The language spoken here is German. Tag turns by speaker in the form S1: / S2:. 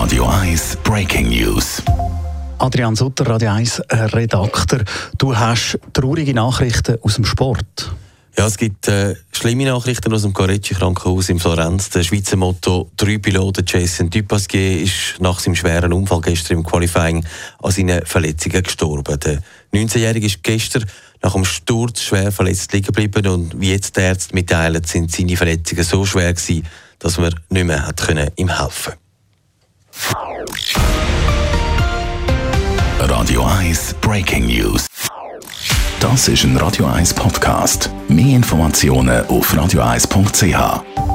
S1: Radio 1 Breaking News.
S2: Adrian Sutter, Radio 1 Redakteur. Du hast traurige Nachrichten aus dem Sport.
S3: Ja, es gibt äh, schlimme Nachrichten aus dem Carecci Krankenhaus in Florenz. Der Schweizer Motto drei Piloten Jason Dupasquier ist nach seinem schweren Unfall gestern im Qualifying an seinen Verletzungen gestorben. Der 19-Jährige ist gestern nach dem Sturz schwer verletzt liegen geblieben und wie jetzt die Ärzte mitteilen, sind seine Verletzungen so schwer gewesen, dass man nicht mehr hat können ihm helfen
S1: Radio 1 Breaking News. Das ist ein Radio 1 Podcast. Mehr Informationen auf radio1.ch.